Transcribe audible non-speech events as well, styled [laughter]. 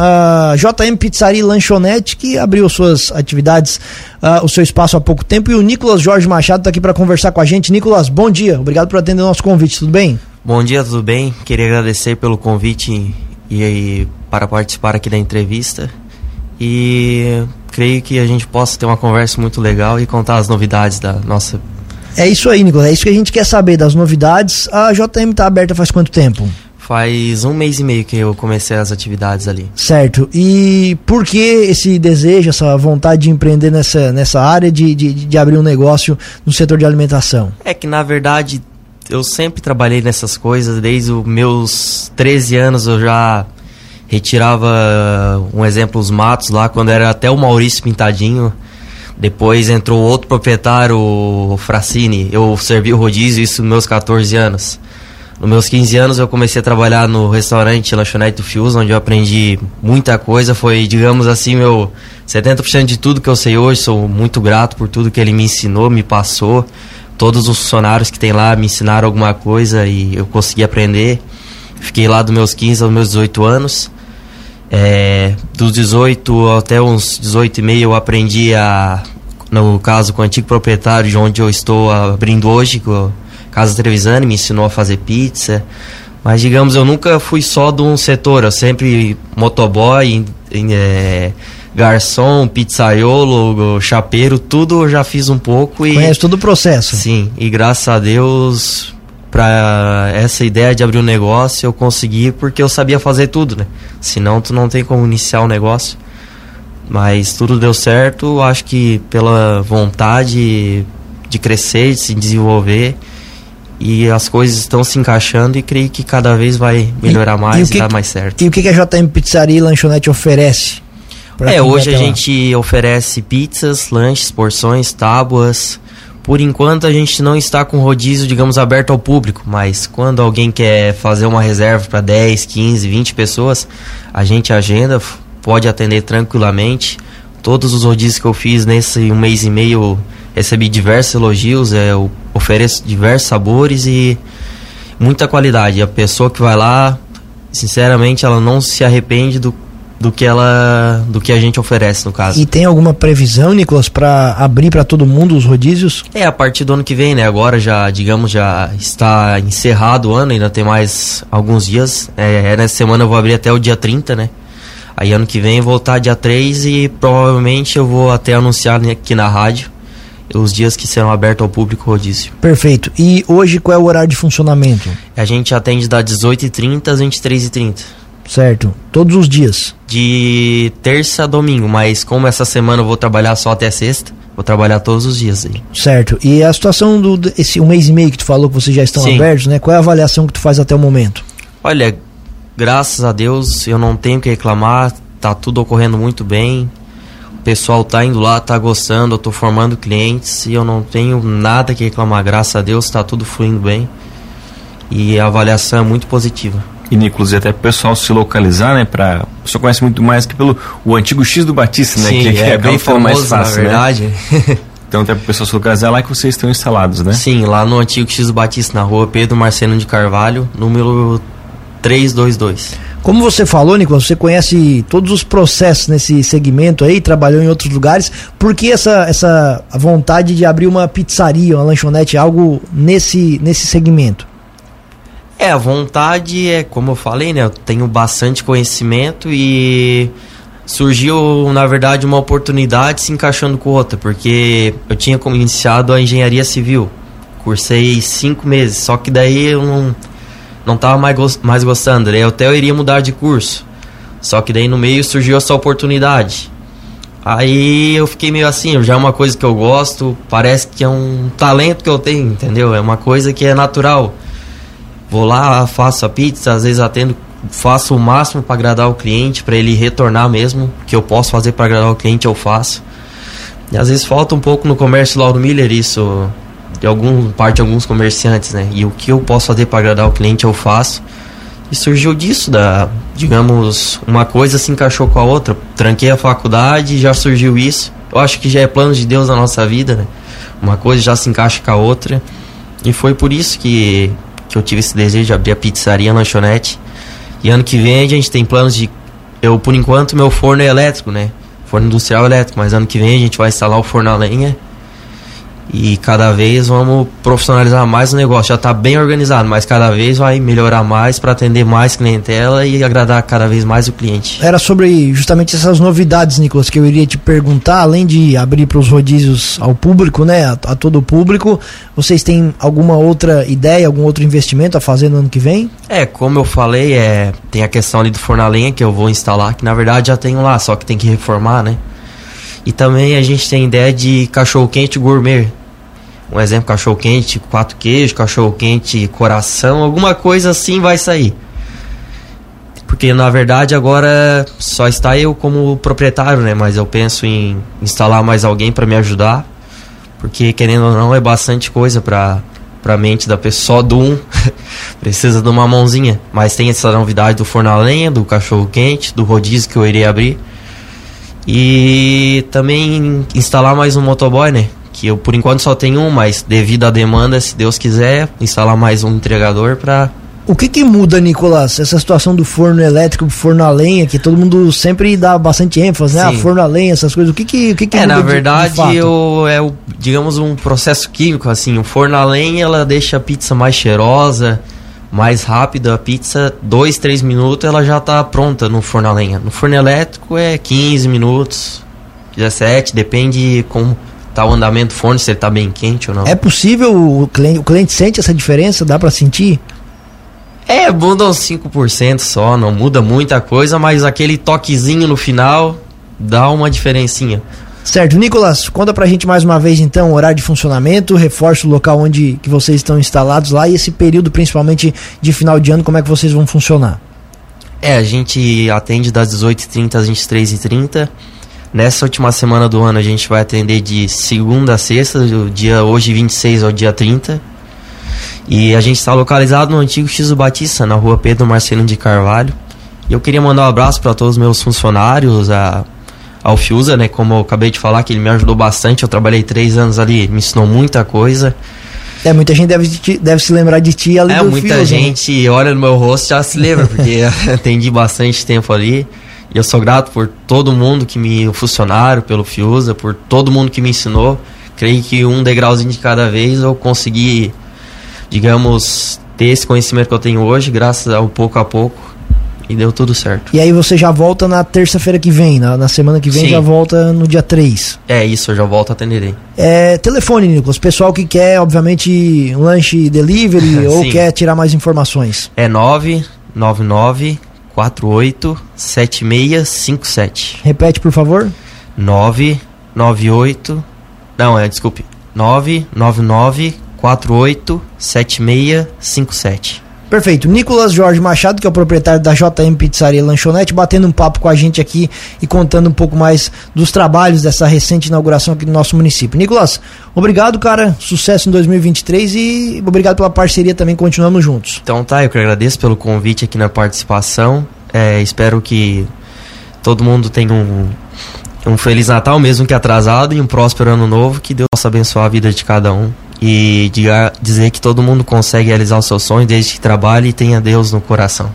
a JM Pizzaria e Lanchonete, que abriu suas atividades, uh, o seu espaço há pouco tempo. E o Nicolas Jorge Machado está aqui para conversar com a gente. Nicolas, bom dia. Obrigado por atender o nosso convite. Tudo bem? Bom dia, tudo bem? Queria agradecer pelo convite e, e para participar aqui da entrevista. E creio que a gente possa ter uma conversa muito legal e contar as novidades da nossa é isso aí, Nicolas. É isso que a gente quer saber das novidades. A JM está aberta faz quanto tempo? Faz um mês e meio que eu comecei as atividades ali. Certo. E por que esse desejo, essa vontade de empreender nessa, nessa área, de, de, de abrir um negócio no setor de alimentação? É que, na verdade, eu sempre trabalhei nessas coisas. Desde os meus 13 anos eu já retirava, um exemplo, os matos lá, quando era até o Maurício Pintadinho. Depois entrou outro proprietário, o Fracini. Eu servi o rodízio, isso nos meus 14 anos. Nos meus 15 anos eu comecei a trabalhar no restaurante Lanchonete do Fius, onde eu aprendi muita coisa. Foi, digamos assim, meu 70% de tudo que eu sei hoje. Sou muito grato por tudo que ele me ensinou, me passou. Todos os funcionários que tem lá me ensinaram alguma coisa e eu consegui aprender. Fiquei lá dos meus 15 aos meus 18 anos. É, dos 18 até uns 18 e meio eu aprendi a, no caso com o antigo proprietário de onde eu estou abrindo hoje, com a Casa Trevisani, me ensinou a fazer pizza. Mas digamos, eu nunca fui só de um setor, eu sempre motoboy, é, garçom, pizzaiolo, chapeiro, tudo eu já fiz um pouco e conhece todo o processo. Sim, e graças a Deus para essa ideia de abrir um negócio eu consegui porque eu sabia fazer tudo, né? Senão tu não tem como iniciar o um negócio. Mas tudo deu certo, acho que pela vontade de crescer, de se desenvolver e as coisas estão se encaixando e creio que cada vez vai melhorar e, mais e, e dar mais certo. E o que, que a JM Pizzaria e Lanchonete oferece? É, hoje a gente oferece pizzas, lanches, porções, tábuas, por enquanto a gente não está com rodízio, digamos, aberto ao público, mas quando alguém quer fazer uma reserva para 10, 15, 20 pessoas, a gente agenda, pode atender tranquilamente. Todos os rodízios que eu fiz nesse um mês e meio recebi diversos elogios, é, eu ofereço diversos sabores e muita qualidade. A pessoa que vai lá, sinceramente, ela não se arrepende do do que ela do que a gente oferece no caso. E tem alguma previsão, Nicolas, para abrir para todo mundo os rodízios? É, a partir do ano que vem, né? Agora já, digamos, já está encerrado o ano, ainda tem mais alguns dias. É, é nessa semana eu vou abrir até o dia 30, né? Aí ano que vem voltar dia 3 e provavelmente eu vou até anunciar aqui na rádio os dias que serão abertos ao público rodízio. Perfeito. E hoje qual é o horário de funcionamento? A gente atende das 18h30 às 23h30. Certo. Todos os dias? De terça a domingo, mas como essa semana eu vou trabalhar só até sexta, vou trabalhar todos os dias aí. Certo. E a situação do esse um mês e meio que tu falou que vocês já estão Sim. abertos, né? Qual é a avaliação que tu faz até o momento? Olha, graças a Deus eu não tenho que reclamar, tá tudo ocorrendo muito bem. O pessoal tá indo lá, tá gostando, eu tô formando clientes e eu não tenho nada que reclamar. Graças a Deus tá tudo fluindo bem. E a avaliação é muito positiva e inclusive até o pessoal se localizar, né? Pra, o pessoal conhece muito mais que pelo o antigo X do Batista, né? Sim, que, é, é bem famoso, mais fácil, na né? verdade. Né? [laughs] então até para o pessoal se localizar lá que vocês estão instalados, né? Sim, lá no antigo X do Batista, na rua Pedro Marcelo de Carvalho, número 322. Como você falou, Nicolas, você conhece todos os processos nesse segmento aí, trabalhou em outros lugares. Por que essa, essa vontade de abrir uma pizzaria, uma lanchonete, algo nesse, nesse segmento? É, a vontade é, como eu falei, né? Eu tenho bastante conhecimento e surgiu, na verdade, uma oportunidade se encaixando com outra, porque eu tinha como iniciado a engenharia civil. Cursei cinco meses, só que daí eu não, não tava mais, mais gostando. Daí até eu iria mudar de curso. Só que daí no meio surgiu essa oportunidade. Aí eu fiquei meio assim, já é uma coisa que eu gosto, parece que é um talento que eu tenho, entendeu? É uma coisa que é natural. Vou lá, faço a pizza, às vezes atendo, faço o máximo para agradar o cliente, para ele retornar mesmo. que eu posso fazer para agradar o cliente, eu faço. E às vezes falta um pouco no comércio Lauro Miller isso, de algum parte de alguns comerciantes, né? E o que eu posso fazer para agradar o cliente, eu faço. E surgiu disso, da, digamos, uma coisa se encaixou com a outra. Tranquei a faculdade, já surgiu isso. Eu acho que já é plano de Deus na nossa vida, né? Uma coisa já se encaixa com a outra. E foi por isso que que eu tive esse desejo de abrir a pizzaria, a lanchonete. E ano que vem a gente tem planos de eu por enquanto meu forno é elétrico, né? Forno industrial elétrico, mas ano que vem a gente vai instalar o forno a lenha e cada vez vamos profissionalizar mais o negócio. Já está bem organizado, mas cada vez vai melhorar mais para atender mais clientela e agradar cada vez mais o cliente. Era sobre justamente essas novidades, Nicolas, que eu iria te perguntar. Além de abrir para os rodízios ao público, né, a, a, todo o público, vocês têm alguma outra ideia, algum outro investimento a fazer no ano que vem? É, como eu falei, é, tem a questão ali do forno a lenha que eu vou instalar, que na verdade já tenho lá, só que tem que reformar, né? E também a gente tem ideia de cachorro quente gourmet, um exemplo, cachorro quente, quatro queijos, cachorro quente, coração, alguma coisa assim vai sair. Porque na verdade agora só está eu como proprietário, né? Mas eu penso em instalar mais alguém para me ajudar, porque querendo ou não é bastante coisa para para mente da pessoa do um [laughs] precisa de uma mãozinha. Mas tem essa novidade do forno a lenha, do cachorro quente, do rodízio que eu irei abrir. E também instalar mais um motoboy, né? Que eu por enquanto só tenho um, mas devido à demanda, se Deus quiser, instalar mais um entregador para o que que muda, Nicolas, essa situação do forno elétrico, forno a lenha, que todo mundo sempre dá bastante ênfase, né? A forno a lenha, essas coisas. O que que, o que, que é, muda na verdade, de, de eu, é o, digamos um processo químico assim. O forno a lenha, ela deixa a pizza mais cheirosa, mais rápida. A pizza, dois, três minutos, ela já está pronta no forno a lenha. No forno elétrico é 15 minutos, 17, depende como tá o andamento do forno, se ele tá bem quente ou não. É possível o cliente, o cliente sente essa diferença? Dá para sentir? É, muda uns 5% só, não muda muita coisa, mas aquele toquezinho no final dá uma diferencinha. Certo, Nicolas, conta pra gente mais uma vez então o horário de funcionamento, reforça o local onde que vocês estão instalados lá e esse período principalmente de final de ano, como é que vocês vão funcionar? É, a gente atende das 18h30 às 23h30 Nessa última semana do ano a gente vai atender de segunda a sexta, do dia hoje 26 ao dia 30. E a gente está localizado no antigo X do Batista, na rua Pedro Marcelino de Carvalho. E eu queria mandar um abraço para todos os meus funcionários, a, ao Fiusa, né? Como eu acabei de falar, que ele me ajudou bastante. Eu trabalhei três anos ali, me ensinou muita coisa. É, muita gente deve, deve se lembrar de ti ali é, do muita Fiusa, né? gente né? olha no meu rosto já se lembra, porque [laughs] [laughs] atendi bastante tempo ali. E eu sou grato por todo mundo que me, o funcionário, pelo Fiusa, por todo mundo que me ensinou. Creio que um degrauzinho de cada vez eu consegui, digamos, ter esse conhecimento que eu tenho hoje, graças ao pouco a pouco. E deu tudo certo. E aí você já volta na terça-feira que vem, na, na, semana que vem Sim. já volta no dia 3. É isso, eu já volto a atender. É, telefone, Nicolas, pessoal que quer, obviamente, um lanche delivery [laughs] ou quer tirar mais informações. É 999 487657. Repete, por favor. 998. Não, é, desculpe. 999 487657. Perfeito. Nicolas Jorge Machado, que é o proprietário da JM Pizzaria Lanchonete, batendo um papo com a gente aqui e contando um pouco mais dos trabalhos dessa recente inauguração aqui no nosso município. Nicolas, obrigado, cara. Sucesso em 2023 e obrigado pela parceria também. Continuamos juntos. Então tá, eu que agradeço pelo convite aqui na participação. É, espero que todo mundo tenha um, um Feliz Natal, mesmo que atrasado, e um próspero ano novo. Que Deus possa abençoar a vida de cada um e diga, dizer que todo mundo consegue realizar o seu sonho desde que trabalhe e tenha Deus no coração.